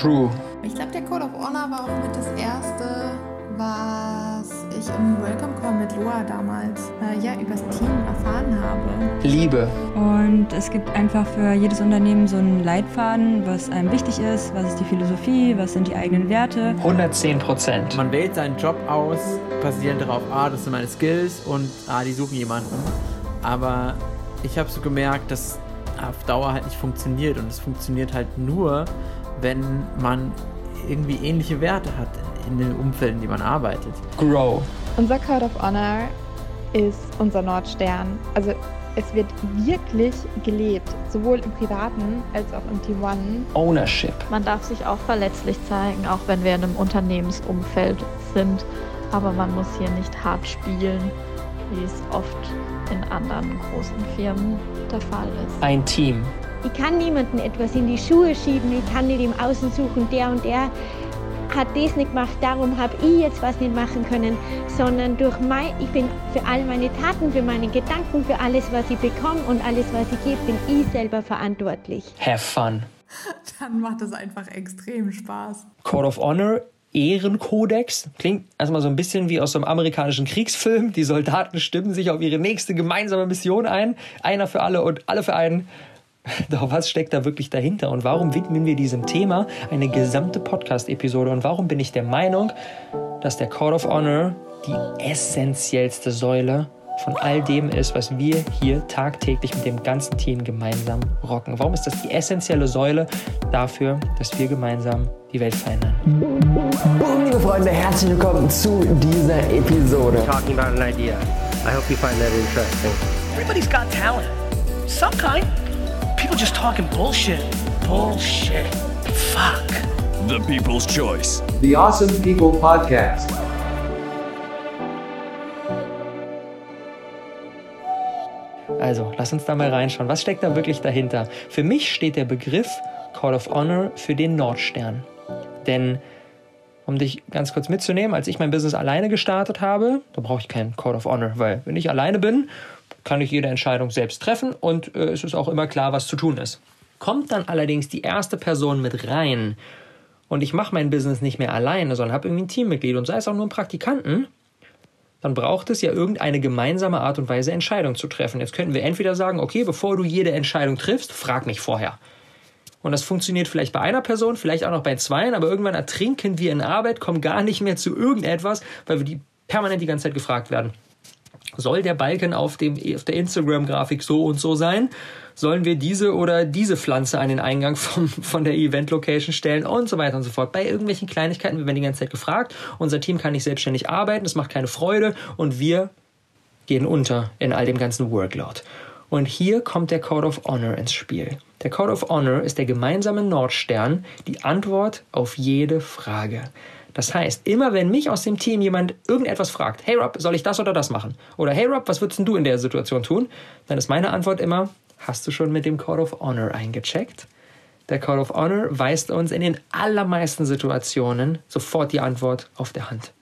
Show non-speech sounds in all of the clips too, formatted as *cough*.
True. Ich glaube, der Code of Honor war auch mit das erste, was ich im Welcome Call mit Loa damals äh, ja übers Team erfahren habe. Liebe. Und es gibt einfach für jedes Unternehmen so einen Leitfaden, was einem wichtig ist, was ist die Philosophie, was sind die eigenen Werte. 110 Prozent. Man wählt seinen Job aus, basierend darauf, ah, das sind meine Skills und ah, die suchen jemanden. Aber ich habe so gemerkt, dass auf Dauer halt nicht funktioniert und es funktioniert halt nur, wenn man irgendwie ähnliche Werte hat in den Umfelden, die man arbeitet. Grow. Unser Code of Honor ist unser Nordstern. Also es wird wirklich gelebt, sowohl im Privaten als auch im Team One. Ownership. Man darf sich auch verletzlich zeigen, auch wenn wir in einem Unternehmensumfeld sind. Aber man muss hier nicht hart spielen, wie es oft in anderen großen Firmen der Fall ist. Ein Team. Ich kann niemandem etwas in die Schuhe schieben, ich kann nicht im Außen suchen, der und der hat das nicht gemacht, darum habe ich jetzt was nicht machen können, sondern durch mein, ich bin für all meine Taten, für meine Gedanken, für alles, was ich bekomme und alles, was ich gebe, bin ich selber verantwortlich. Have fun. *laughs* Dann macht es einfach extrem Spaß. Code of Honor. Ehrenkodex. Klingt erstmal so ein bisschen wie aus so einem amerikanischen Kriegsfilm. Die Soldaten stimmen sich auf ihre nächste gemeinsame Mission ein. Einer für alle und alle für einen. *laughs* Doch was steckt da wirklich dahinter und warum widmen wir diesem Thema eine gesamte Podcast-Episode und warum bin ich der Meinung, dass der Code of Honor die essentiellste Säule von all dem ist, was wir hier tagtäglich mit dem ganzen Team gemeinsam rocken? Warum ist das die essentielle Säule dafür, dass wir gemeinsam die Welt verändern? Boom, liebe Freunde, herzlich willkommen zu dieser Episode. talking about an idea. I hope you find that interesting. Everybody's got talent. Some kind. People just talking bullshit. Bullshit. Fuck. The People's Choice. The Awesome People Podcast. Also, lass uns da mal reinschauen. Was steckt da wirklich dahinter? Für mich steht der Begriff Call of Honor für den Nordstern. Denn, um dich ganz kurz mitzunehmen, als ich mein Business alleine gestartet habe, da brauche ich keinen Call of Honor, weil wenn ich alleine bin, kann ich jede Entscheidung selbst treffen und äh, es ist auch immer klar, was zu tun ist. Kommt dann allerdings die erste Person mit rein und ich mache mein Business nicht mehr alleine, sondern habe irgendwie ein Teammitglied und sei es auch nur ein Praktikanten, dann braucht es ja irgendeine gemeinsame Art und Weise, Entscheidungen zu treffen. Jetzt könnten wir entweder sagen, okay, bevor du jede Entscheidung triffst, frag mich vorher. Und das funktioniert vielleicht bei einer Person, vielleicht auch noch bei zweien, aber irgendwann ertrinken wir in Arbeit, kommen gar nicht mehr zu irgendetwas, weil wir die permanent die ganze Zeit gefragt werden. Soll der Balken auf, dem, auf der Instagram-Grafik so und so sein? Sollen wir diese oder diese Pflanze an den Eingang vom, von der Event-Location stellen? Und so weiter und so fort. Bei irgendwelchen Kleinigkeiten, wir werden die ganze Zeit gefragt. Unser Team kann nicht selbstständig arbeiten, es macht keine Freude und wir gehen unter in all dem ganzen Workload. Und hier kommt der Code of Honor ins Spiel. Der Code of Honor ist der gemeinsame Nordstern, die Antwort auf jede Frage. Das heißt, immer wenn mich aus dem Team jemand irgendetwas fragt, hey Rob, soll ich das oder das machen? Oder hey Rob, was würdest du in der Situation tun? Dann ist meine Antwort immer, hast du schon mit dem Code of Honor eingecheckt? Der Code of Honor weist uns in den allermeisten Situationen sofort die Antwort auf der Hand.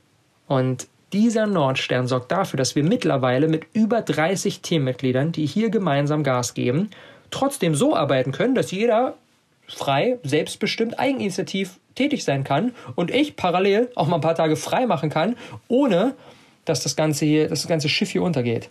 Und dieser Nordstern sorgt dafür, dass wir mittlerweile mit über 30 Teammitgliedern, die hier gemeinsam Gas geben, trotzdem so arbeiten können, dass jeder frei, selbstbestimmt, eigeninitiativ tätig sein kann und ich parallel auch mal ein paar Tage frei machen kann, ohne dass das ganze hier, dass das ganze Schiff hier untergeht.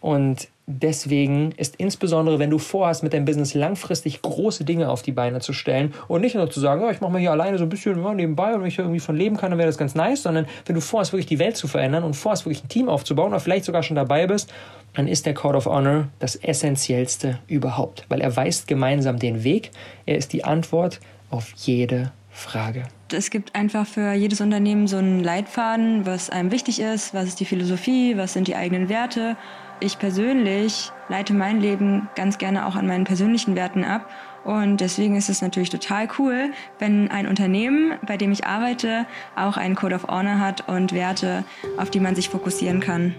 Und deswegen ist insbesondere, wenn du vorhast, mit deinem Business langfristig große Dinge auf die Beine zu stellen und nicht nur zu sagen, oh, ich mache mal hier alleine so ein bisschen ja, nebenbei und wenn ich irgendwie von leben kann, dann wäre das ganz nice, sondern wenn du vorhast, wirklich die Welt zu verändern und vorhast, wirklich ein Team aufzubauen oder vielleicht sogar schon dabei bist, dann ist der Code of Honor das Essentiellste überhaupt, weil er weist gemeinsam den Weg, er ist die Antwort auf jede Frage. Es gibt einfach für jedes Unternehmen so einen Leitfaden, was einem wichtig ist, was ist die Philosophie, was sind die eigenen Werte. Ich persönlich leite mein Leben ganz gerne auch an meinen persönlichen Werten ab. Und deswegen ist es natürlich total cool, wenn ein Unternehmen, bei dem ich arbeite, auch einen Code of Honor hat und Werte, auf die man sich fokussieren kann.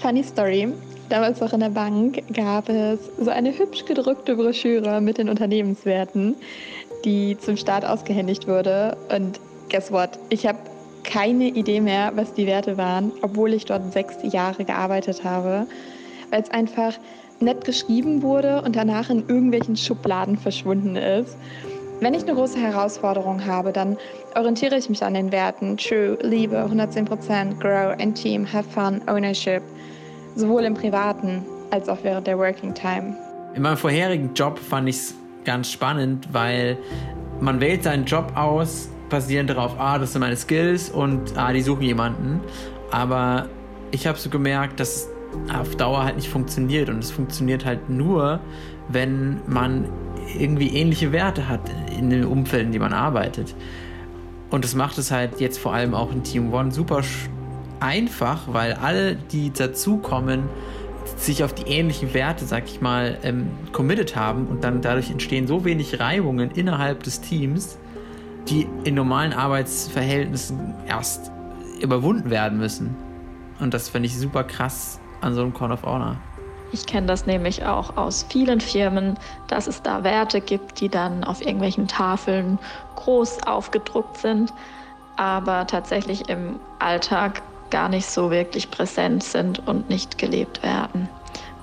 Funny Story. Damals noch in der Bank gab es so eine hübsch gedruckte Broschüre mit den Unternehmenswerten, die zum Start ausgehändigt wurde. Und guess what? Ich habe keine Idee mehr, was die Werte waren, obwohl ich dort sechs Jahre gearbeitet habe, weil es einfach nett geschrieben wurde und danach in irgendwelchen Schubladen verschwunden ist. Wenn ich eine große Herausforderung habe, dann orientiere ich mich an den Werten True, Liebe, 110%, Grow and Team, Have Fun, Ownership, sowohl im Privaten als auch während der Working Time. In meinem vorherigen Job fand ich es ganz spannend, weil man wählt seinen Job aus, basierend darauf, ah, das sind meine Skills und ah, die suchen jemanden. Aber ich habe so gemerkt, dass auf Dauer halt nicht funktioniert und es funktioniert halt nur, wenn man irgendwie ähnliche Werte hat in den Umfelden, in denen man arbeitet. Und das macht es halt jetzt vor allem auch in Team One super einfach, weil alle, die dazukommen, sich auf die ähnlichen Werte, sag ich mal, ähm, committed haben und dann dadurch entstehen so wenig Reibungen innerhalb des Teams, die in normalen Arbeitsverhältnissen erst überwunden werden müssen. Und das finde ich super krass an so einem Call of Honor. Ich kenne das nämlich auch aus vielen Firmen, dass es da Werte gibt, die dann auf irgendwelchen Tafeln groß aufgedruckt sind, aber tatsächlich im Alltag gar nicht so wirklich präsent sind und nicht gelebt werden.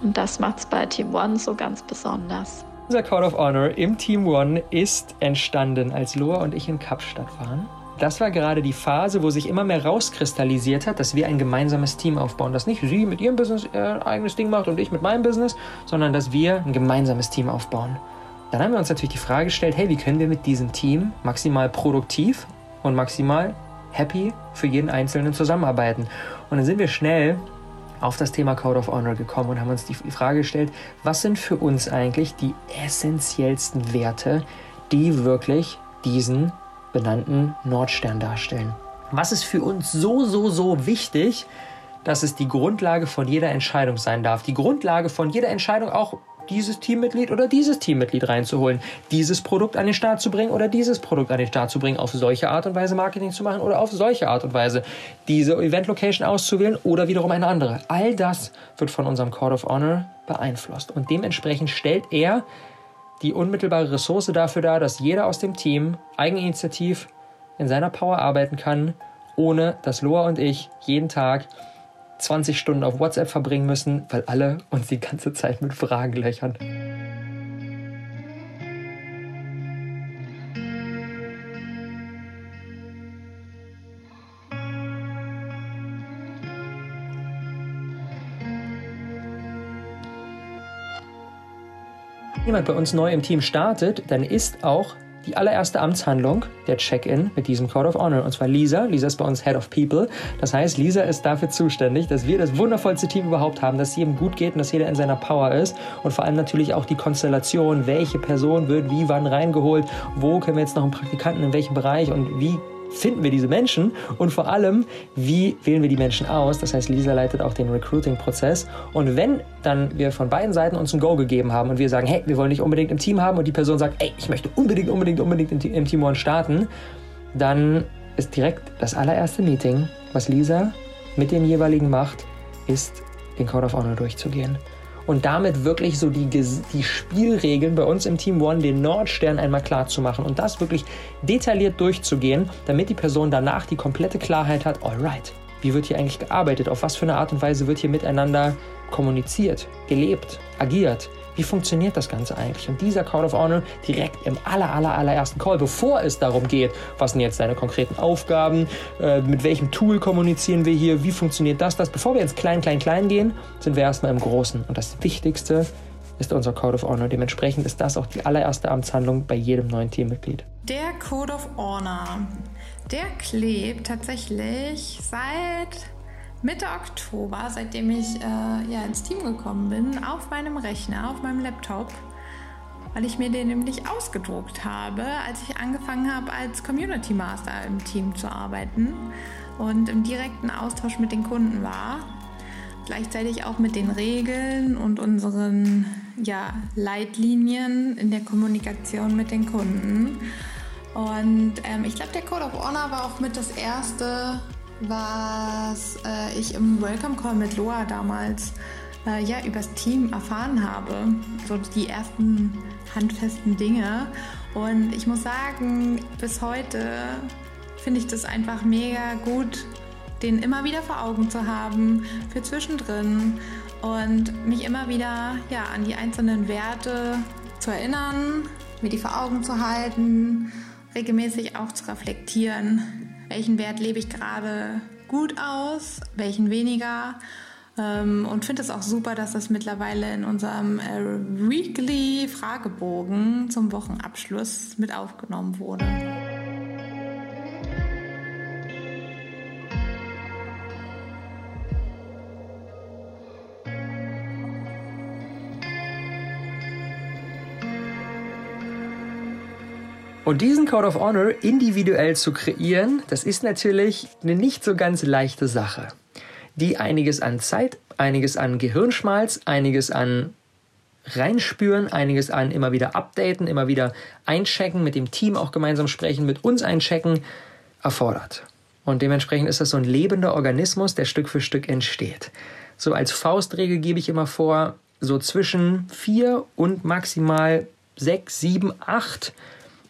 Und das macht es bei Team One so ganz besonders. Unser Code of Honor im Team One ist entstanden, als Loa und ich in Kapstadt waren. Das war gerade die Phase, wo sich immer mehr rauskristallisiert hat, dass wir ein gemeinsames Team aufbauen. Dass nicht sie mit ihrem Business ihr eigenes Ding macht und ich mit meinem Business, sondern dass wir ein gemeinsames Team aufbauen. Dann haben wir uns natürlich die Frage gestellt, hey, wie können wir mit diesem Team maximal produktiv und maximal happy für jeden Einzelnen zusammenarbeiten? Und dann sind wir schnell auf das Thema Code of Honor gekommen und haben uns die Frage gestellt, was sind für uns eigentlich die essentiellsten Werte, die wirklich diesen benannten Nordstern darstellen. Was ist für uns so, so, so wichtig, dass es die Grundlage von jeder Entscheidung sein darf? Die Grundlage von jeder Entscheidung auch dieses Teammitglied oder dieses Teammitglied reinzuholen, dieses Produkt an den Start zu bringen oder dieses Produkt an den Start zu bringen, auf solche Art und Weise Marketing zu machen oder auf solche Art und Weise diese Event-Location auszuwählen oder wiederum eine andere. All das wird von unserem Code of Honor beeinflusst und dementsprechend stellt er die unmittelbare Ressource dafür dar, dass jeder aus dem Team eigeninitiativ in seiner Power arbeiten kann, ohne dass Loa und ich jeden Tag 20 Stunden auf WhatsApp verbringen müssen, weil alle uns die ganze Zeit mit Fragen löchern. jemand bei uns neu im Team startet, dann ist auch die allererste Amtshandlung der Check-in mit diesem Code of Honor. Und zwar Lisa. Lisa ist bei uns Head of People. Das heißt, Lisa ist dafür zuständig, dass wir das wundervollste Team überhaupt haben, dass jedem gut geht und dass jeder in seiner Power ist. Und vor allem natürlich auch die Konstellation, welche Person wird wie wann reingeholt, wo können wir jetzt noch einen Praktikanten in welchem Bereich und wie finden wir diese Menschen und vor allem, wie wählen wir die Menschen aus? Das heißt, Lisa leitet auch den Recruiting-Prozess. Und wenn dann wir von beiden Seiten uns ein Go gegeben haben und wir sagen, hey, wir wollen dich unbedingt im Team haben und die Person sagt, ey, ich möchte unbedingt, unbedingt, unbedingt im Team One starten, dann ist direkt das allererste Meeting, was Lisa mit dem jeweiligen macht, ist, den Code of Honor durchzugehen und damit wirklich so die, die Spielregeln bei uns im Team One, den Nordstern einmal klar zu machen und das wirklich detailliert durchzugehen, damit die Person danach die komplette Klarheit hat, alright, wie wird hier eigentlich gearbeitet, auf was für eine Art und Weise wird hier miteinander kommuniziert, gelebt, agiert. Wie funktioniert das Ganze eigentlich? Und dieser Call of Honor direkt im aller, aller, allerersten Call, bevor es darum geht, was sind jetzt deine konkreten Aufgaben, äh, mit welchem Tool kommunizieren wir hier, wie funktioniert das, das. Bevor wir ins Klein, Klein, Klein gehen, sind wir erstmal im Großen. Und das Wichtigste ist unser Code of Honor. Dementsprechend ist das auch die allererste Amtshandlung bei jedem neuen Teammitglied. Der Code of Honor, der klebt tatsächlich seit Mitte Oktober, seitdem ich äh, ja, ins Team gekommen bin, auf meinem Rechner, auf meinem Laptop, weil ich mir den nämlich ausgedruckt habe, als ich angefangen habe, als Community Master im Team zu arbeiten und im direkten Austausch mit den Kunden war. Gleichzeitig auch mit den Regeln und unseren ja, Leitlinien in der Kommunikation mit den Kunden. Und ähm, ich glaube, der Code of Honor war auch mit das erste was äh, ich im Welcome Call mit Loa damals äh, ja übers Team erfahren habe. So die ersten handfesten Dinge. Und ich muss sagen, bis heute finde ich das einfach mega gut, den immer wieder vor Augen zu haben für zwischendrin und mich immer wieder ja, an die einzelnen Werte zu erinnern, mir die vor Augen zu halten, regelmäßig auch zu reflektieren, welchen Wert lebe ich gerade gut aus, welchen weniger. Ähm, und finde es auch super, dass das mittlerweile in unserem äh, Weekly Fragebogen zum Wochenabschluss mit aufgenommen wurde. Und diesen Code of Honor individuell zu kreieren, das ist natürlich eine nicht so ganz leichte Sache, die einiges an Zeit, einiges an Gehirnschmalz, einiges an reinspüren, einiges an immer wieder updaten, immer wieder einchecken, mit dem Team auch gemeinsam sprechen, mit uns einchecken, erfordert. Und dementsprechend ist das so ein lebender Organismus, der Stück für Stück entsteht. So als Faustregel gebe ich immer vor, so zwischen vier und maximal sechs, sieben, acht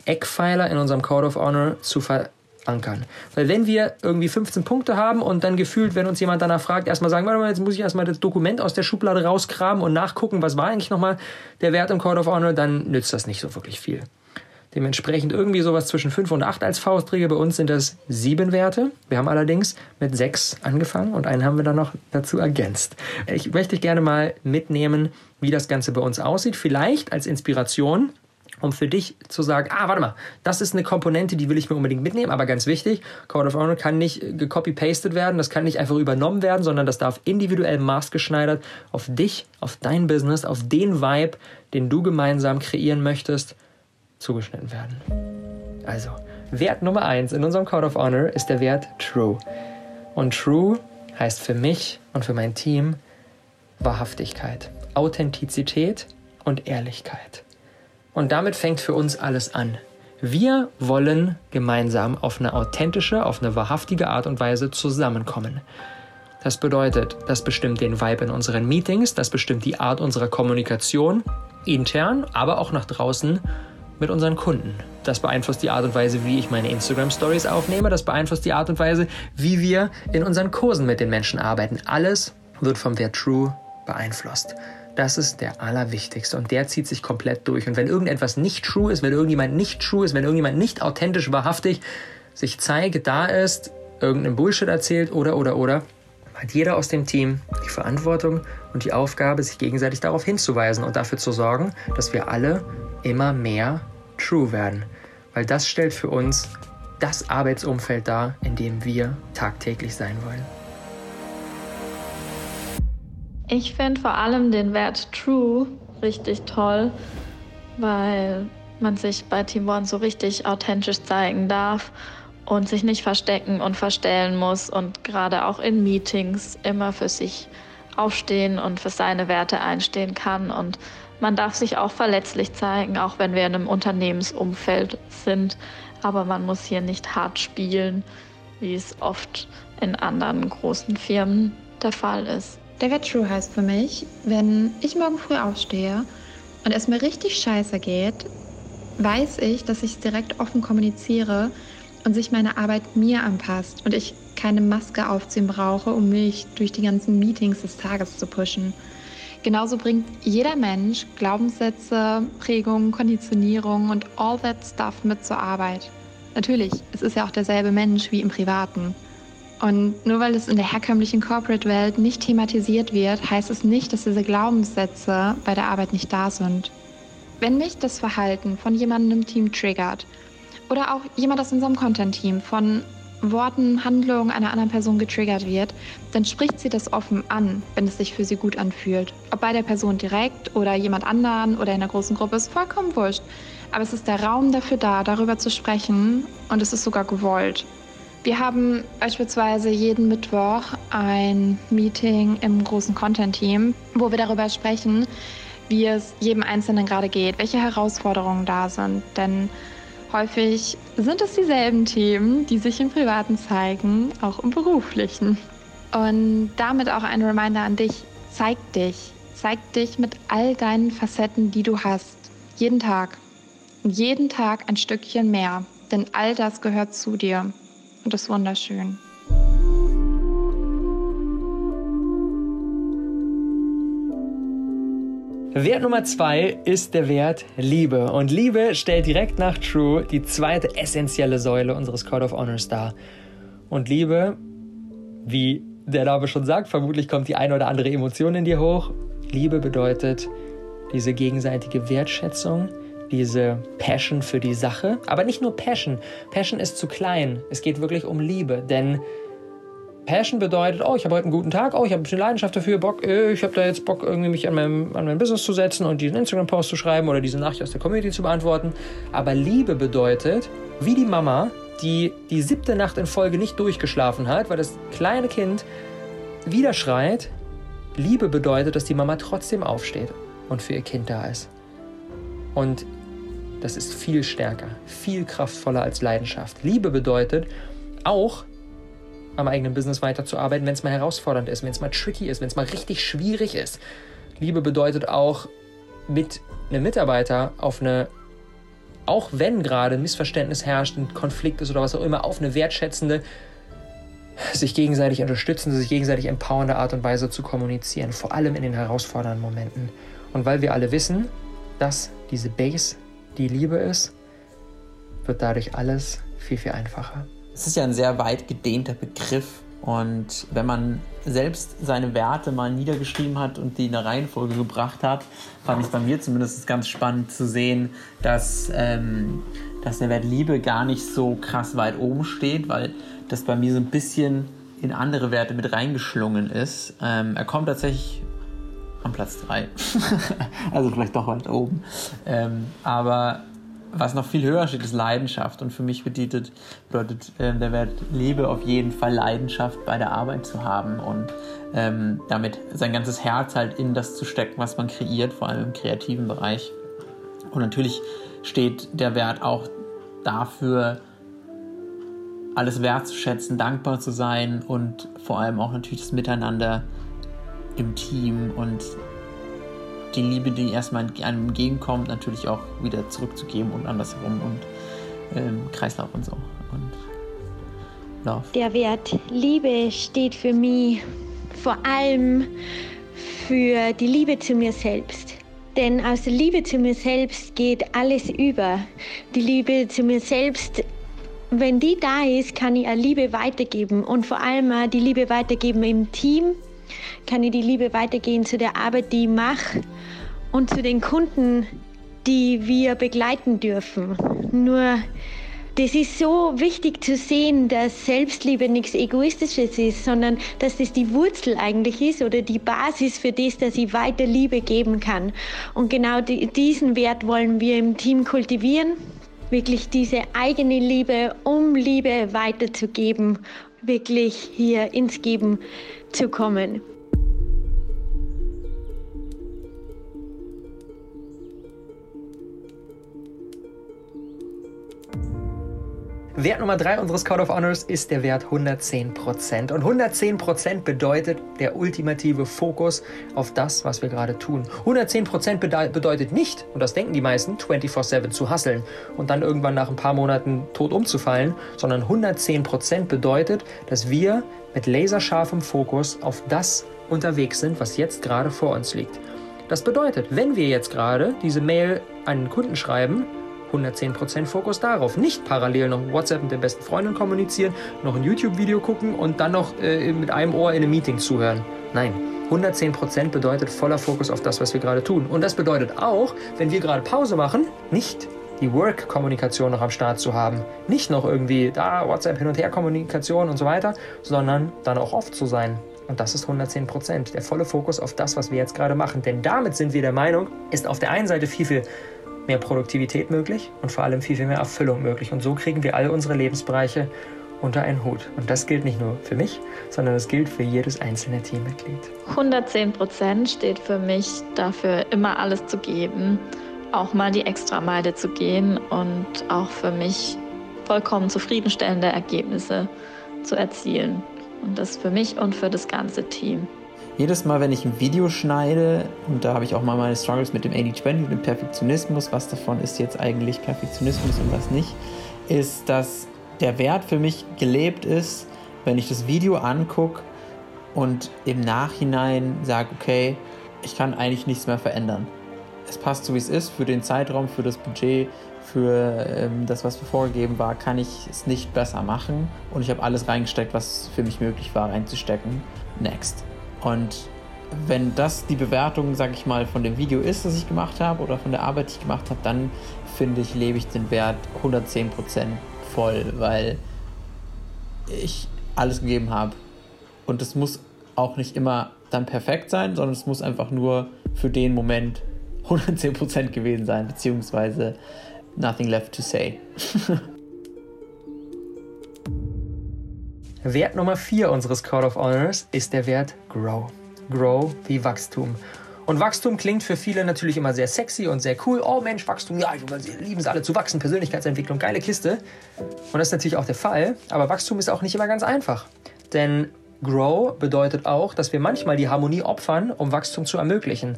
Eckpfeiler in unserem Code of Honor zu verankern. Weil wenn wir irgendwie 15 Punkte haben und dann gefühlt, wenn uns jemand danach fragt, erstmal sagen, warte mal, jetzt muss ich erstmal das Dokument aus der Schublade rauskramen und nachgucken, was war eigentlich nochmal der Wert im Code of Honor, dann nützt das nicht so wirklich viel. Dementsprechend irgendwie sowas zwischen 5 und 8 als Faustregel. Bei uns sind das sieben Werte. Wir haben allerdings mit sechs angefangen und einen haben wir dann noch dazu ergänzt. Ich möchte gerne mal mitnehmen, wie das Ganze bei uns aussieht. Vielleicht als Inspiration um für dich zu sagen, ah, warte mal, das ist eine Komponente, die will ich mir unbedingt mitnehmen, aber ganz wichtig, Code of Honor kann nicht gecopy-pasted werden, das kann nicht einfach übernommen werden, sondern das darf individuell maßgeschneidert auf dich, auf dein Business, auf den Vibe, den du gemeinsam kreieren möchtest, zugeschnitten werden. Also, Wert Nummer eins in unserem Code of Honor ist der Wert True. Und True heißt für mich und für mein Team Wahrhaftigkeit, Authentizität und Ehrlichkeit. Und damit fängt für uns alles an. Wir wollen gemeinsam auf eine authentische, auf eine wahrhaftige Art und Weise zusammenkommen. Das bedeutet, das bestimmt den Vibe in unseren Meetings, das bestimmt die Art unserer Kommunikation, intern, aber auch nach draußen mit unseren Kunden. Das beeinflusst die Art und Weise, wie ich meine Instagram Stories aufnehme, das beeinflusst die Art und Weise, wie wir in unseren Kursen mit den Menschen arbeiten. Alles wird vom Wert True beeinflusst. Das ist der allerwichtigste und der zieht sich komplett durch. Und wenn irgendetwas nicht true ist, wenn irgendjemand nicht true ist, wenn irgendjemand nicht authentisch, wahrhaftig sich zeigt, da ist, irgendeinen Bullshit erzählt oder, oder, oder, hat jeder aus dem Team die Verantwortung und die Aufgabe, sich gegenseitig darauf hinzuweisen und dafür zu sorgen, dass wir alle immer mehr true werden. Weil das stellt für uns das Arbeitsumfeld dar, in dem wir tagtäglich sein wollen. Ich finde vor allem den Wert True richtig toll, weil man sich bei Team One so richtig authentisch zeigen darf und sich nicht verstecken und verstellen muss und gerade auch in Meetings immer für sich aufstehen und für seine Werte einstehen kann. Und man darf sich auch verletzlich zeigen, auch wenn wir in einem Unternehmensumfeld sind. Aber man muss hier nicht hart spielen, wie es oft in anderen großen Firmen der Fall ist. Der Wert True heißt für mich, wenn ich morgen früh aufstehe und es mir richtig scheiße geht, weiß ich, dass ich es direkt offen kommuniziere und sich meine Arbeit mir anpasst und ich keine Maske aufziehen brauche, um mich durch die ganzen Meetings des Tages zu pushen. Genauso bringt jeder Mensch Glaubenssätze, Prägungen, Konditionierung und all that stuff mit zur Arbeit. Natürlich, es ist ja auch derselbe Mensch wie im Privaten. Und nur weil es in der herkömmlichen Corporate-Welt nicht thematisiert wird, heißt es nicht, dass diese Glaubenssätze bei der Arbeit nicht da sind. Wenn mich das Verhalten von jemandem im Team triggert oder auch jemand aus unserem Content-Team von Worten, Handlungen einer anderen Person getriggert wird, dann spricht sie das offen an, wenn es sich für sie gut anfühlt. Ob bei der Person direkt oder jemand anderen oder in einer großen Gruppe ist vollkommen wurscht. Aber es ist der Raum dafür da, darüber zu sprechen und es ist sogar gewollt. Wir haben beispielsweise jeden Mittwoch ein Meeting im großen Content-Team, wo wir darüber sprechen, wie es jedem Einzelnen gerade geht, welche Herausforderungen da sind. Denn häufig sind es dieselben Themen, die sich im Privaten zeigen, auch im beruflichen. Und damit auch ein Reminder an dich, zeig dich. Zeig dich mit all deinen Facetten, die du hast. Jeden Tag. Jeden Tag ein Stückchen mehr. Denn all das gehört zu dir und ist wunderschön. Wert Nummer zwei ist der Wert Liebe. Und Liebe stellt direkt nach True die zweite essentielle Säule unseres Code of Honors dar. Und Liebe, wie der Name schon sagt, vermutlich kommt die eine oder andere Emotion in dir hoch. Liebe bedeutet diese gegenseitige Wertschätzung, diese Passion für die Sache. Aber nicht nur Passion. Passion ist zu klein. Es geht wirklich um Liebe. Denn Passion bedeutet, oh, ich habe heute einen guten Tag, oh, ich habe ein bisschen Leidenschaft dafür, Bock, äh, ich habe da jetzt Bock, irgendwie mich an meinem, an meinem Business zu setzen und diesen Instagram-Post zu schreiben oder diese Nachricht aus der Community zu beantworten. Aber Liebe bedeutet, wie die Mama, die die siebte Nacht in Folge nicht durchgeschlafen hat, weil das kleine Kind wieder schreit, Liebe bedeutet, dass die Mama trotzdem aufsteht und für ihr Kind da ist. Und das ist viel stärker, viel kraftvoller als Leidenschaft. Liebe bedeutet auch, am eigenen Business weiterzuarbeiten, wenn es mal herausfordernd ist, wenn es mal tricky ist, wenn es mal richtig schwierig ist. Liebe bedeutet auch, mit einem Mitarbeiter auf eine, auch wenn gerade ein Missverständnis herrscht, ein Konflikt ist oder was auch immer, auf eine wertschätzende, sich gegenseitig unterstützende, sich gegenseitig empowernde Art und Weise zu kommunizieren, vor allem in den herausfordernden Momenten. Und weil wir alle wissen, dass diese Base die Liebe ist, wird dadurch alles viel, viel einfacher. Es ist ja ein sehr weit gedehnter Begriff. Und wenn man selbst seine Werte mal niedergeschrieben hat und die in eine Reihenfolge gebracht hat, fand ich bei mir zumindest ganz spannend zu sehen, dass, ähm, dass der Wert Liebe gar nicht so krass weit oben steht, weil das bei mir so ein bisschen in andere Werte mit reingeschlungen ist. Ähm, er kommt tatsächlich am Platz 3. *laughs* also vielleicht doch weit oben. Ähm, aber was noch viel höher steht, ist Leidenschaft. Und für mich bedeutet, bedeutet äh, der Wert Liebe auf jeden Fall Leidenschaft bei der Arbeit zu haben und ähm, damit sein ganzes Herz halt in das zu stecken, was man kreiert, vor allem im kreativen Bereich. Und natürlich steht der Wert auch dafür, alles wertzuschätzen, dankbar zu sein und vor allem auch natürlich das Miteinander im Team und die Liebe, die erstmal einem entgegenkommt, natürlich auch wieder zurückzugeben und andersherum und ähm, Kreislauf und so. Und Love. Der Wert Liebe steht für mich vor allem für die Liebe zu mir selbst. Denn aus der Liebe zu mir selbst geht alles über. Die Liebe zu mir selbst, wenn die da ist, kann ich eine Liebe weitergeben und vor allem die Liebe weitergeben im Team, kann ich die Liebe weitergehen zu der Arbeit, die ich mache und zu den Kunden, die wir begleiten dürfen. Nur das ist so wichtig zu sehen, dass Selbstliebe nichts Egoistisches ist, sondern dass das die Wurzel eigentlich ist oder die Basis für das, dass ich weiter Liebe geben kann. Und genau diesen Wert wollen wir im Team kultivieren, wirklich diese eigene Liebe, um Liebe weiterzugeben, wirklich hier ins Geben zu kommen. Wert Nummer 3 unseres Code of Honors ist der Wert 110%. Und 110% bedeutet der ultimative Fokus auf das, was wir gerade tun. 110% bedeutet nicht, und das denken die meisten, 24-7 zu hasseln und dann irgendwann nach ein paar Monaten tot umzufallen, sondern 110% bedeutet, dass wir mit laserscharfem Fokus auf das unterwegs sind, was jetzt gerade vor uns liegt. Das bedeutet, wenn wir jetzt gerade diese Mail an den Kunden schreiben, 110% Fokus darauf. Nicht parallel noch WhatsApp mit der besten Freundin kommunizieren, noch ein YouTube-Video gucken und dann noch äh, mit einem Ohr in einem Meeting zuhören. Nein, 110% bedeutet voller Fokus auf das, was wir gerade tun. Und das bedeutet auch, wenn wir gerade Pause machen, nicht die Work-Kommunikation noch am Start zu haben. Nicht noch irgendwie da WhatsApp hin und her Kommunikation und so weiter, sondern dann auch oft zu sein. Und das ist 110 Der volle Fokus auf das, was wir jetzt gerade machen. Denn damit sind wir der Meinung, ist auf der einen Seite viel, viel mehr Produktivität möglich und vor allem viel, viel mehr Erfüllung möglich. Und so kriegen wir alle unsere Lebensbereiche unter einen Hut. Und das gilt nicht nur für mich, sondern es gilt für jedes einzelne Teammitglied. 110 Prozent steht für mich dafür, immer alles zu geben, auch mal die Extrameile zu gehen und auch für mich vollkommen zufriedenstellende Ergebnisse zu erzielen. Und das für mich und für das ganze Team jedes Mal, wenn ich ein Video schneide, und da habe ich auch mal meine Struggles mit dem 80-20, dem Perfektionismus, was davon ist jetzt eigentlich Perfektionismus und was nicht, ist, dass der Wert für mich gelebt ist, wenn ich das Video angucke und im Nachhinein sage, okay, ich kann eigentlich nichts mehr verändern. Es passt so wie es ist, für den Zeitraum, für das Budget, für ähm, das, was mir vorgegeben war, kann ich es nicht besser machen. Und ich habe alles reingesteckt, was für mich möglich war, reinzustecken. Next. Und wenn das die Bewertung, sag ich mal, von dem Video ist, das ich gemacht habe oder von der Arbeit, die ich gemacht habe, dann finde ich, lebe ich den Wert 110% voll, weil ich alles gegeben habe. Und es muss auch nicht immer dann perfekt sein, sondern es muss einfach nur für den Moment 110% gewesen sein, beziehungsweise nothing left to say. *laughs* Wert Nummer 4 unseres Code of Honors ist der Wert Grow. Grow wie Wachstum. Und Wachstum klingt für viele natürlich immer sehr sexy und sehr cool. Oh Mensch, Wachstum, ja, lieben es alle zu wachsen, Persönlichkeitsentwicklung, geile Kiste. Und das ist natürlich auch der Fall. Aber Wachstum ist auch nicht immer ganz einfach. Denn Grow bedeutet auch, dass wir manchmal die Harmonie opfern, um Wachstum zu ermöglichen.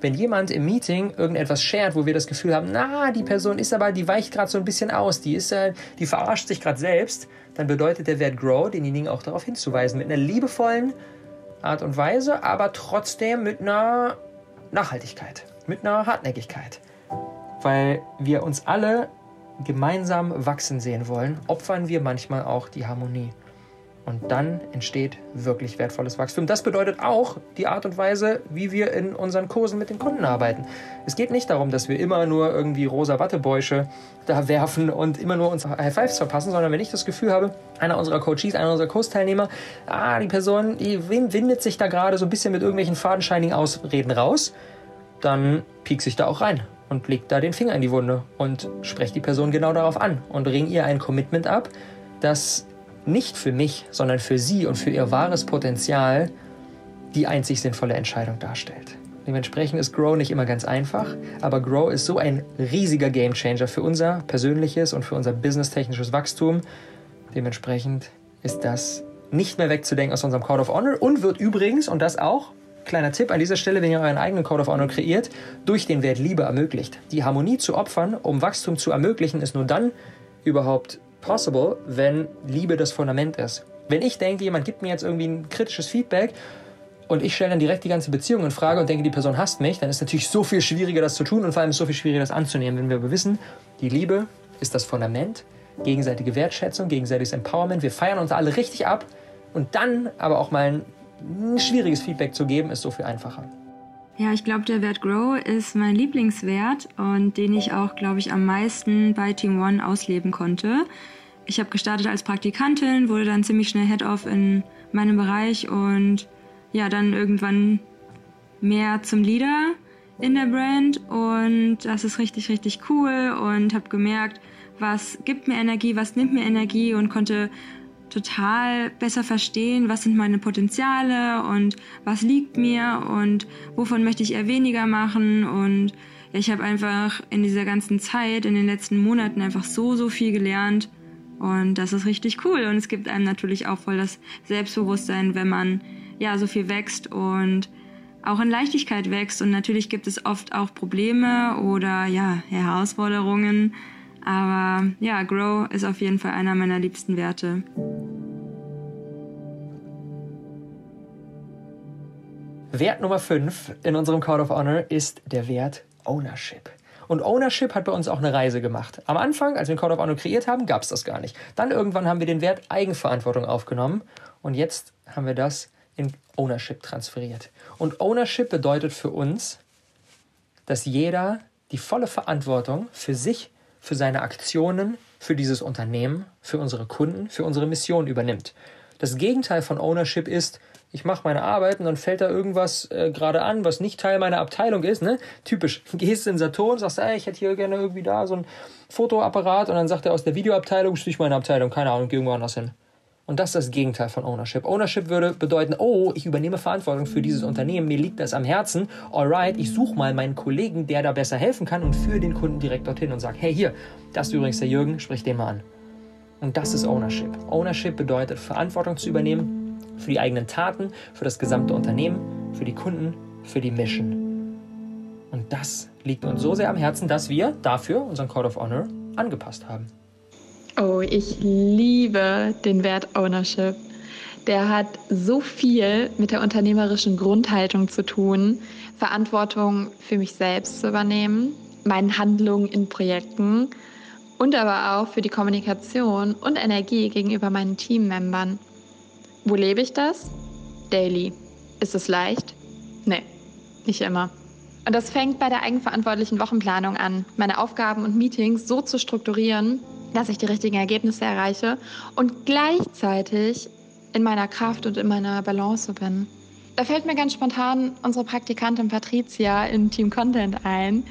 Wenn jemand im Meeting irgendetwas shared, wo wir das Gefühl haben, na, die Person ist aber, die weicht gerade so ein bisschen aus, die ist, äh, die verarscht sich gerade selbst, dann bedeutet der Wert Grow, denjenigen auch darauf hinzuweisen, mit einer liebevollen, Art und Weise, aber trotzdem mit einer Nachhaltigkeit, mit einer Hartnäckigkeit. Weil wir uns alle gemeinsam wachsen sehen wollen, opfern wir manchmal auch die Harmonie. Und dann entsteht wirklich wertvolles Wachstum. Das bedeutet auch die Art und Weise, wie wir in unseren Kursen mit den Kunden arbeiten. Es geht nicht darum, dass wir immer nur irgendwie rosa Wattebäusche da werfen und immer nur uns High Fives verpassen, sondern wenn ich das Gefühl habe, einer unserer Coaches, einer unserer Kursteilnehmer, ah, die Person, die windet sich da gerade so ein bisschen mit irgendwelchen fadenscheinigen Ausreden raus, dann piek sich da auch rein und legt da den Finger in die Wunde und sprecht die Person genau darauf an und ring ihr ein Commitment ab, das nicht für mich, sondern für sie und für ihr wahres Potenzial die einzig sinnvolle Entscheidung darstellt. Dementsprechend ist Grow nicht immer ganz einfach, aber Grow ist so ein riesiger Gamechanger für unser persönliches und für unser businesstechnisches Wachstum. Dementsprechend ist das nicht mehr wegzudenken aus unserem Code of Honor und wird übrigens, und das auch, kleiner Tipp an dieser Stelle, wenn ihr euren eigenen Code of Honor kreiert, durch den Wert Liebe ermöglicht. Die Harmonie zu opfern, um Wachstum zu ermöglichen, ist nur dann überhaupt possible, wenn Liebe das Fundament ist. Wenn ich denke, jemand gibt mir jetzt irgendwie ein kritisches Feedback und ich stelle dann direkt die ganze Beziehung in Frage und denke, die Person hasst mich, dann ist es natürlich so viel schwieriger, das zu tun und vor allem so viel schwieriger, das anzunehmen, wenn wir wissen, die Liebe ist das Fundament, gegenseitige Wertschätzung, gegenseitiges Empowerment, wir feiern uns alle richtig ab und dann aber auch mal ein schwieriges Feedback zu geben, ist so viel einfacher. Ja, ich glaube, der Wert Grow ist mein Lieblingswert und den ich auch, glaube ich, am meisten bei Team One ausleben konnte. Ich habe gestartet als Praktikantin, wurde dann ziemlich schnell Head-Off in meinem Bereich und ja, dann irgendwann mehr zum Leader in der Brand und das ist richtig, richtig cool und habe gemerkt, was gibt mir Energie, was nimmt mir Energie und konnte total besser verstehen, was sind meine Potenziale und was liegt mir und wovon möchte ich eher weniger machen. Und ich habe einfach in dieser ganzen Zeit, in den letzten Monaten einfach so, so viel gelernt. Und das ist richtig cool. Und es gibt einem natürlich auch voll das Selbstbewusstsein, wenn man ja so viel wächst und auch in Leichtigkeit wächst. Und natürlich gibt es oft auch Probleme oder ja, Herausforderungen. Aber ja, Grow ist auf jeden Fall einer meiner liebsten Werte. Wert Nummer 5 in unserem Code of Honor ist der Wert Ownership. Und Ownership hat bei uns auch eine Reise gemacht. Am Anfang, als wir den Code of Honor kreiert haben, gab es das gar nicht. Dann irgendwann haben wir den Wert Eigenverantwortung aufgenommen und jetzt haben wir das in Ownership transferiert. Und Ownership bedeutet für uns, dass jeder die volle Verantwortung für sich für seine Aktionen, für dieses Unternehmen, für unsere Kunden, für unsere Mission übernimmt. Das Gegenteil von Ownership ist, ich mache meine Arbeit und dann fällt da irgendwas äh, gerade an, was nicht Teil meiner Abteilung ist. Ne? Typisch, *laughs* gehst in Saturn, sagst, ey, ich hätte hier gerne irgendwie da so ein Fotoapparat und dann sagt er aus der Videoabteilung, stich meine Abteilung, keine Ahnung, geh irgendwo anders hin. Und das ist das Gegenteil von Ownership. Ownership würde bedeuten, oh, ich übernehme Verantwortung für dieses Unternehmen, mir liegt das am Herzen. Alright, ich suche mal meinen Kollegen, der da besser helfen kann und führe den Kunden direkt dorthin und sage, hey, hier, das ist übrigens der Jürgen, sprich den mal an. Und das ist Ownership. Ownership bedeutet, Verantwortung zu übernehmen für die eigenen Taten, für das gesamte Unternehmen, für die Kunden, für die Mission. Und das liegt uns so sehr am Herzen, dass wir dafür unseren Code of Honor angepasst haben. Oh, ich liebe den Wert Ownership. Der hat so viel mit der unternehmerischen Grundhaltung zu tun, Verantwortung für mich selbst zu übernehmen, meinen Handlungen in Projekten und aber auch für die Kommunikation und Energie gegenüber meinen Teammembern. Wo lebe ich das? Daily. Ist es leicht? Nee, nicht immer. Und das fängt bei der eigenverantwortlichen Wochenplanung an, meine Aufgaben und Meetings so zu strukturieren, dass ich die richtigen Ergebnisse erreiche und gleichzeitig in meiner Kraft und in meiner Balance bin. Da fällt mir ganz spontan unsere Praktikantin Patricia in Team Content ein.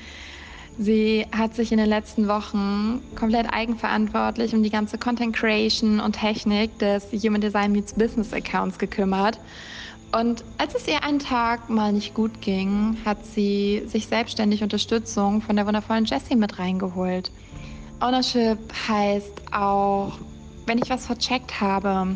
Sie hat sich in den letzten Wochen komplett eigenverantwortlich um die ganze Content Creation und Technik des Human Design Meets Business Accounts gekümmert. Und als es ihr einen Tag mal nicht gut ging, hat sie sich selbstständig Unterstützung von der wundervollen Jessie mit reingeholt. Ownership heißt auch, wenn ich was vercheckt habe,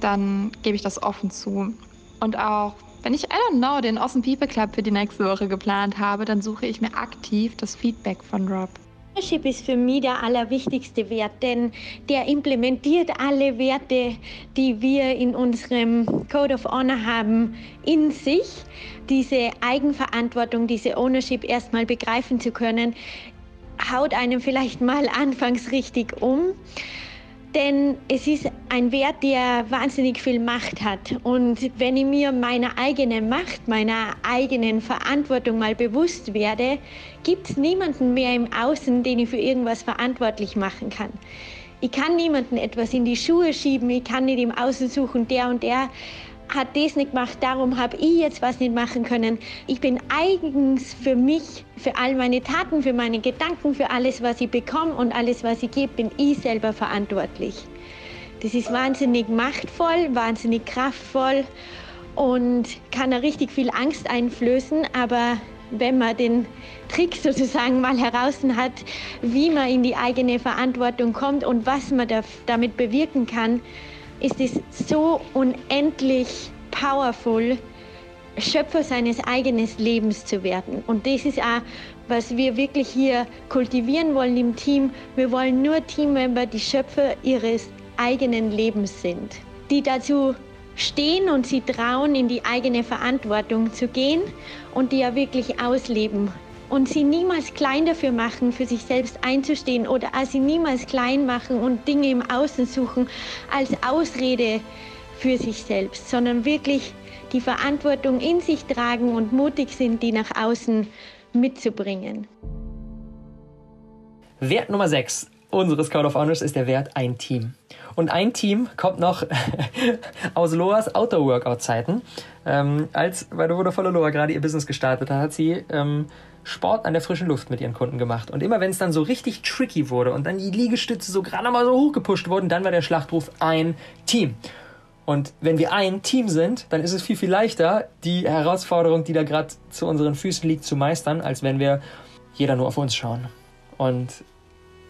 dann gebe ich das offen zu. Und auch wenn ich, I don't know, den Awesome People Club für die nächste Woche geplant habe, dann suche ich mir aktiv das Feedback von Rob. Ownership ist für mich der allerwichtigste Wert, denn der implementiert alle Werte, die wir in unserem Code of Honor haben, in sich. Diese Eigenverantwortung, diese Ownership erstmal begreifen zu können, haut einem vielleicht mal anfangs richtig um. Denn es ist ein Wert, der wahnsinnig viel Macht hat. Und wenn ich mir meiner eigenen Macht, meiner eigenen Verantwortung mal bewusst werde, gibt es niemanden mehr im Außen, den ich für irgendwas verantwortlich machen kann. Ich kann niemanden etwas in die Schuhe schieben, ich kann nicht im Außen suchen, der und der hat das nicht gemacht, darum habe ich jetzt was nicht machen können. Ich bin eigens für mich, für all meine Taten, für meine Gedanken, für alles, was ich bekomme und alles, was ich gebe, bin ich selber verantwortlich. Das ist wahnsinnig machtvoll, wahnsinnig kraftvoll und kann richtig viel Angst einflößen, aber wenn man den Trick sozusagen mal heraus hat, wie man in die eigene Verantwortung kommt und was man damit bewirken kann, ist es so unendlich powerful, Schöpfer seines eigenen Lebens zu werden. Und das ist auch, was wir wirklich hier kultivieren wollen im Team. Wir wollen nur Teammember, die Schöpfer ihres eigenen Lebens sind, die dazu stehen und sie trauen, in die eigene Verantwortung zu gehen und die ja wirklich ausleben und sie niemals klein dafür machen, für sich selbst einzustehen oder sie niemals klein machen und Dinge im Außen suchen als Ausrede für sich selbst, sondern wirklich die Verantwortung in sich tragen und mutig sind, die nach außen mitzubringen. Wert Nummer 6 unseres Code of Honors ist der Wert ein Team. Und ein Team kommt noch *laughs* aus Loas Outdoor-Workout-Zeiten. Ähm, als bei der wundervolle Loa gerade ihr Business gestartet hat, hat sie ähm, Sport an der frischen Luft mit ihren Kunden gemacht. Und immer wenn es dann so richtig tricky wurde und dann die Liegestütze so gerade mal so hochgepusht wurden, dann war der Schlachtruf ein Team. Und wenn wir ein Team sind, dann ist es viel, viel leichter, die Herausforderung, die da gerade zu unseren Füßen liegt, zu meistern, als wenn wir jeder nur auf uns schauen. Und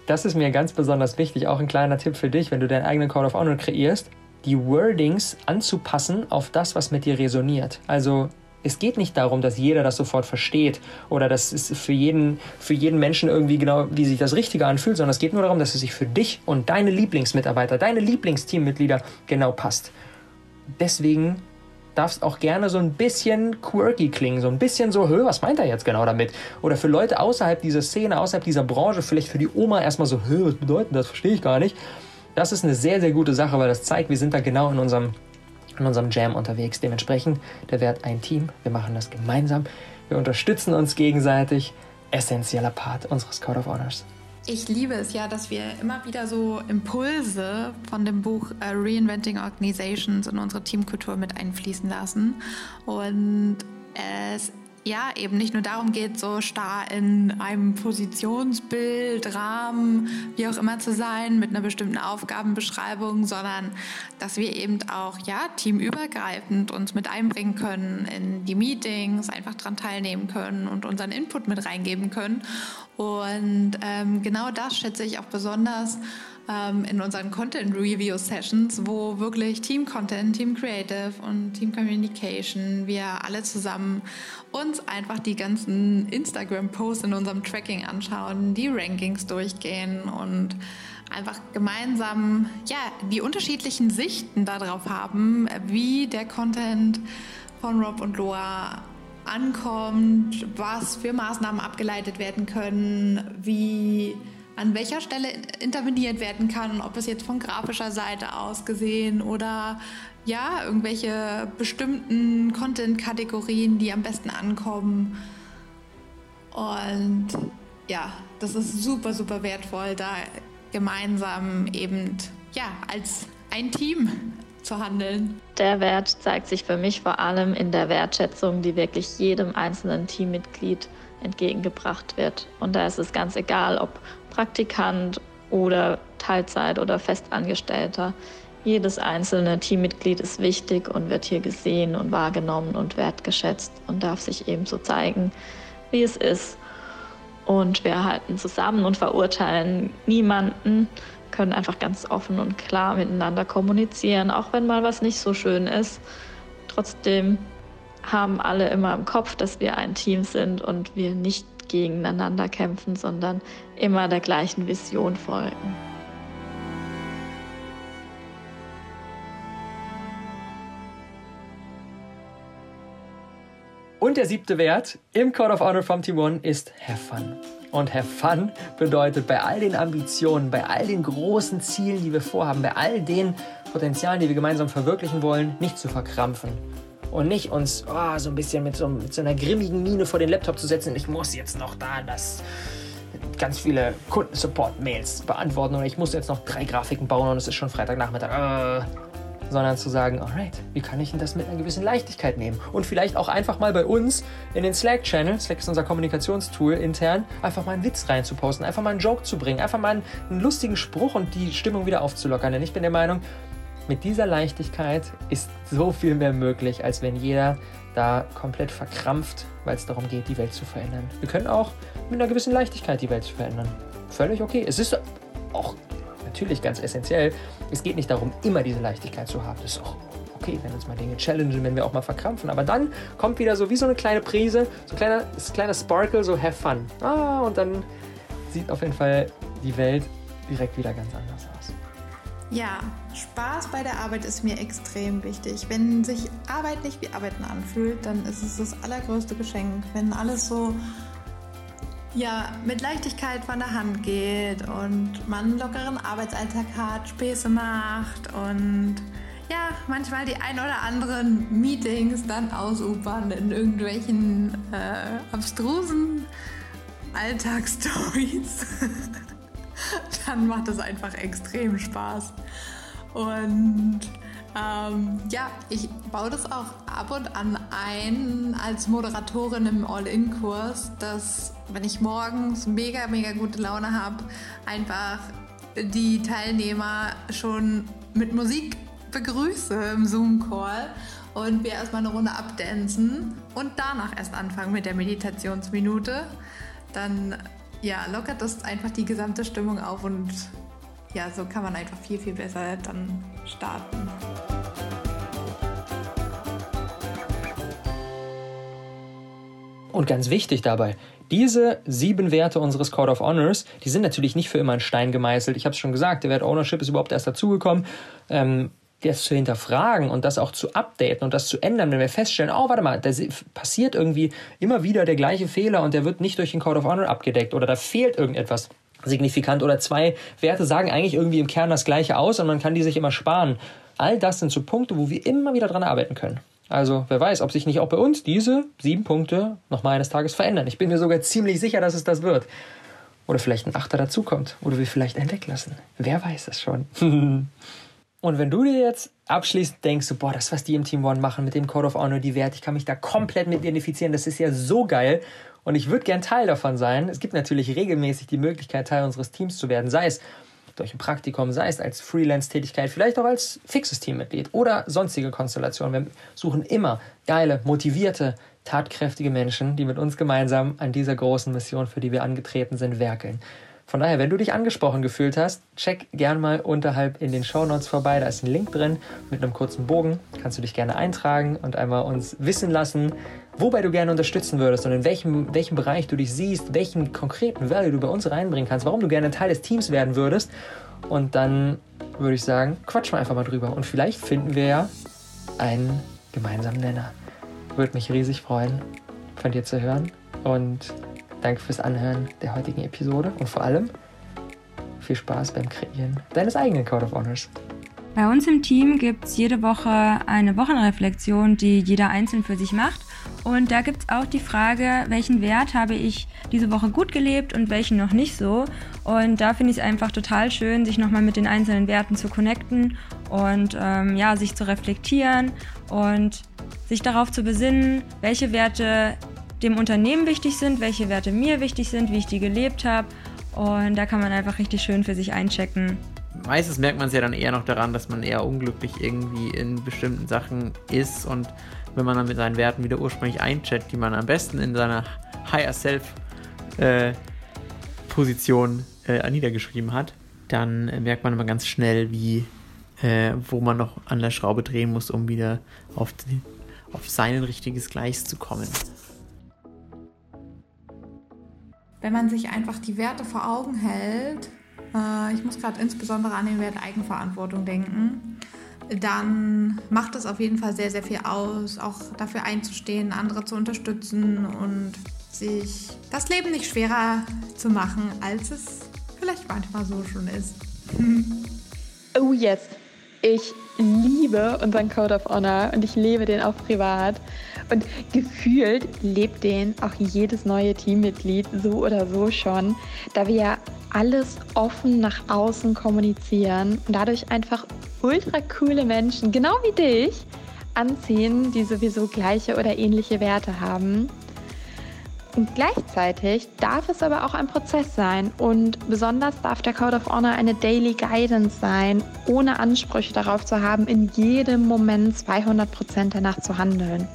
das ist mir ganz besonders wichtig. Auch ein kleiner Tipp für dich, wenn du deinen eigenen Code of Honor kreierst, die Wordings anzupassen auf das, was mit dir resoniert. Also es geht nicht darum, dass jeder das sofort versteht oder dass es für jeden, für jeden Menschen irgendwie genau, wie sich das Richtige anfühlt, sondern es geht nur darum, dass es sich für dich und deine Lieblingsmitarbeiter, deine Lieblingsteammitglieder genau passt. Deswegen darf es auch gerne so ein bisschen quirky klingen, so ein bisschen so, hö, was meint er jetzt genau damit? Oder für Leute außerhalb dieser Szene, außerhalb dieser Branche, vielleicht für die Oma erstmal so, hö, was bedeutet das? Verstehe ich gar nicht. Das ist eine sehr, sehr gute Sache, weil das zeigt, wir sind da genau in unserem in unserem Jam unterwegs. Dementsprechend der Wert ein Team. Wir machen das gemeinsam. Wir unterstützen uns gegenseitig. Essentieller Part unseres Code of Honors. Ich liebe es ja, dass wir immer wieder so Impulse von dem Buch uh, Reinventing Organizations in unsere Teamkultur mit einfließen lassen. Und es ja, eben nicht nur darum geht, so starr in einem Positionsbild, Rahmen, wie auch immer zu sein, mit einer bestimmten Aufgabenbeschreibung, sondern dass wir eben auch, ja, teamübergreifend uns mit einbringen können in die Meetings, einfach daran teilnehmen können und unseren Input mit reingeben können. Und ähm, genau das schätze ich auch besonders ähm, in unseren Content Review Sessions, wo wirklich Team Content, Team Creative und Team Communication, wir alle zusammen uns einfach die ganzen Instagram Posts in unserem Tracking anschauen, die Rankings durchgehen und einfach gemeinsam ja, die unterschiedlichen Sichten darauf haben, wie der Content von Rob und Loa ankommt, was für Maßnahmen abgeleitet werden können, wie an welcher Stelle interveniert werden kann, ob es jetzt von grafischer Seite aus gesehen oder ja, irgendwelche bestimmten Content-Kategorien, die am besten ankommen. Und ja, das ist super, super wertvoll, da gemeinsam eben ja, als ein Team zu handeln. Der Wert zeigt sich für mich vor allem in der Wertschätzung, die wirklich jedem einzelnen Teammitglied entgegengebracht wird. Und da ist es ganz egal, ob Praktikant oder Teilzeit oder Festangestellter. Jedes einzelne Teammitglied ist wichtig und wird hier gesehen und wahrgenommen und wertgeschätzt und darf sich eben so zeigen, wie es ist. Und wir halten zusammen und verurteilen niemanden, können einfach ganz offen und klar miteinander kommunizieren, auch wenn mal was nicht so schön ist. Trotzdem haben alle immer im Kopf, dass wir ein Team sind und wir nicht gegeneinander kämpfen, sondern immer der gleichen Vision folgen. Und der siebte Wert im Code of Honor vom Team One ist Have Fun. Und Have Fun bedeutet bei all den Ambitionen, bei all den großen Zielen, die wir vorhaben, bei all den Potenzialen, die wir gemeinsam verwirklichen wollen, nicht zu verkrampfen. Und nicht uns oh, so ein bisschen mit so, mit so einer grimmigen Miene vor den Laptop zu setzen. Ich muss jetzt noch da das ganz viele Kundensupport-Mails beantworten oder ich muss jetzt noch drei Grafiken bauen und es ist schon Freitagnachmittag. Äh, sondern zu sagen, alright, wie kann ich denn das mit einer gewissen Leichtigkeit nehmen? Und vielleicht auch einfach mal bei uns in den Slack-Channel, Slack ist unser Kommunikationstool intern, einfach mal einen Witz reinzuposten, einfach mal einen Joke zu bringen, einfach mal einen, einen lustigen Spruch und die Stimmung wieder aufzulockern. Denn ich bin der Meinung, mit dieser Leichtigkeit ist so viel mehr möglich, als wenn jeder da komplett verkrampft, weil es darum geht, die Welt zu verändern. Wir können auch mit einer gewissen Leichtigkeit die Welt verändern. Völlig okay. Es ist auch natürlich ganz essentiell. Es geht nicht darum, immer diese Leichtigkeit zu haben. Das ist auch okay, wenn uns mal Dinge challengen, wenn wir auch mal verkrampfen. Aber dann kommt wieder so wie so eine kleine Prise, so ein kleiner, ein kleiner Sparkle, so have fun. Ah, und dann sieht auf jeden Fall die Welt direkt wieder ganz anders aus. Ja, Spaß bei der Arbeit ist mir extrem wichtig. Wenn sich Arbeit nicht wie Arbeiten anfühlt, dann ist es das allergrößte Geschenk. Wenn alles so ja, mit Leichtigkeit von der Hand geht und man einen lockeren Arbeitsalltag hat, Späße macht und ja, manchmal die ein oder anderen Meetings dann ausufern in irgendwelchen äh, abstrusen Alltagsstories, *laughs* dann macht es einfach extrem Spaß. Und ähm, ja, ich baue das auch ab und an ein als Moderatorin im All-In-Kurs, dass wenn ich morgens mega, mega gute Laune habe, einfach die Teilnehmer schon mit Musik begrüße im Zoom-Call und wir erstmal eine Runde abdancen und danach erst anfangen mit der Meditationsminute. Dann ja, lockert das einfach die gesamte Stimmung auf und ja, so kann man einfach viel, viel besser dann starten. Und ganz wichtig dabei, diese sieben Werte unseres Code of Honors, die sind natürlich nicht für immer in Stein gemeißelt. Ich habe es schon gesagt, der Wert Ownership ist überhaupt erst dazugekommen. Ähm, das zu hinterfragen und das auch zu updaten und das zu ändern, wenn wir feststellen, oh, warte mal, da passiert irgendwie immer wieder der gleiche Fehler und der wird nicht durch den Code of Honor abgedeckt oder da fehlt irgendetwas signifikant oder zwei Werte sagen eigentlich irgendwie im Kern das gleiche aus und man kann die sich immer sparen. All das sind so Punkte, wo wir immer wieder dran arbeiten können. Also wer weiß, ob sich nicht auch bei uns diese sieben Punkte noch mal eines Tages verändern. Ich bin mir sogar ziemlich sicher, dass es das wird. Oder vielleicht ein Achter dazukommt. Oder wir vielleicht einen weglassen. Wer weiß das schon. *laughs* Und wenn du dir jetzt abschließend denkst, so, boah, das, was die im Team One machen mit dem Code of Honor, die Werte, ich kann mich da komplett mit identifizieren, das ist ja so geil und ich würde gern Teil davon sein. Es gibt natürlich regelmäßig die Möglichkeit, Teil unseres Teams zu werden, sei es durch ein Praktikum, sei es als Freelance-Tätigkeit, vielleicht auch als fixes Teammitglied oder sonstige Konstellationen. Wir suchen immer geile, motivierte, tatkräftige Menschen, die mit uns gemeinsam an dieser großen Mission, für die wir angetreten sind, werkeln. Von daher, wenn du dich angesprochen gefühlt hast, check gern mal unterhalb in den Show Notes vorbei. Da ist ein Link drin mit einem kurzen Bogen. Kannst du dich gerne eintragen und einmal uns wissen lassen, wobei du gerne unterstützen würdest und in welchem, welchem Bereich du dich siehst, welchen konkreten Value du bei uns reinbringen kannst, warum du gerne Teil des Teams werden würdest. Und dann würde ich sagen, quatschen wir einfach mal drüber. Und vielleicht finden wir ja einen gemeinsamen Nenner. Würde mich riesig freuen, von dir zu hören. Und danke fürs Anhören der heutigen Episode. Und vor allem viel Spaß beim Kreieren deines eigenen Code of Honors. Bei uns im Team gibt es jede Woche eine Wochenreflexion, die jeder einzeln für sich macht. Und da gibt es auch die Frage, welchen Wert habe ich diese Woche gut gelebt und welchen noch nicht so. Und da finde ich es einfach total schön, sich nochmal mit den einzelnen Werten zu connecten und ähm, ja, sich zu reflektieren und sich darauf zu besinnen, welche Werte dem Unternehmen wichtig sind, welche Werte mir wichtig sind, wie ich die gelebt habe. Und da kann man einfach richtig schön für sich einchecken. Meistens merkt man es ja dann eher noch daran, dass man eher unglücklich irgendwie in bestimmten Sachen ist und wenn man dann mit seinen Werten wieder ursprünglich eincheckt, die man am besten in seiner Higher Self äh, Position äh, niedergeschrieben hat, dann äh, merkt man immer ganz schnell, wie äh, wo man noch an der Schraube drehen muss, um wieder auf, die, auf sein richtiges Gleis zu kommen. Wenn man sich einfach die Werte vor Augen hält, äh, ich muss gerade insbesondere an den Wert Eigenverantwortung denken, dann macht es auf jeden Fall sehr, sehr viel aus, auch dafür einzustehen, andere zu unterstützen und sich das Leben nicht schwerer zu machen, als es vielleicht manchmal so schon ist. *laughs* oh yes, ich liebe unseren Code of Honor und ich lebe den auch privat. Und gefühlt lebt den auch jedes neue Teammitglied so oder so schon, da wir ja alles offen nach außen kommunizieren und dadurch einfach ultra coole Menschen, genau wie dich, anziehen, die sowieso gleiche oder ähnliche Werte haben. Und gleichzeitig darf es aber auch ein Prozess sein und besonders darf der Code of Honor eine Daily Guidance sein, ohne Ansprüche darauf zu haben, in jedem Moment 200% danach zu handeln.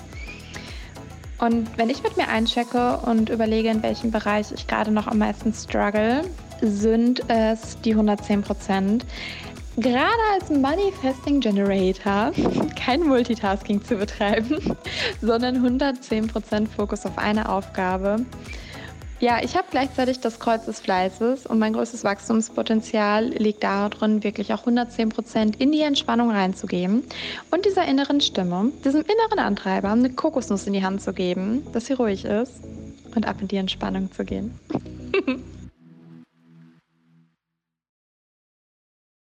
Und wenn ich mit mir einchecke und überlege, in welchem Bereich ich gerade noch am meisten struggle, sind es die 110% Gerade als Manifesting Generator *laughs* kein Multitasking zu betreiben, *laughs* sondern 110% Fokus auf eine Aufgabe. Ja, ich habe gleichzeitig das Kreuz des Fleißes und mein größtes Wachstumspotenzial liegt darin, wirklich auch 110% in die Entspannung reinzugeben und dieser inneren Stimme, diesem inneren Antreiber, eine Kokosnuss in die Hand zu geben, dass sie ruhig ist und ab in die Entspannung zu gehen. *laughs*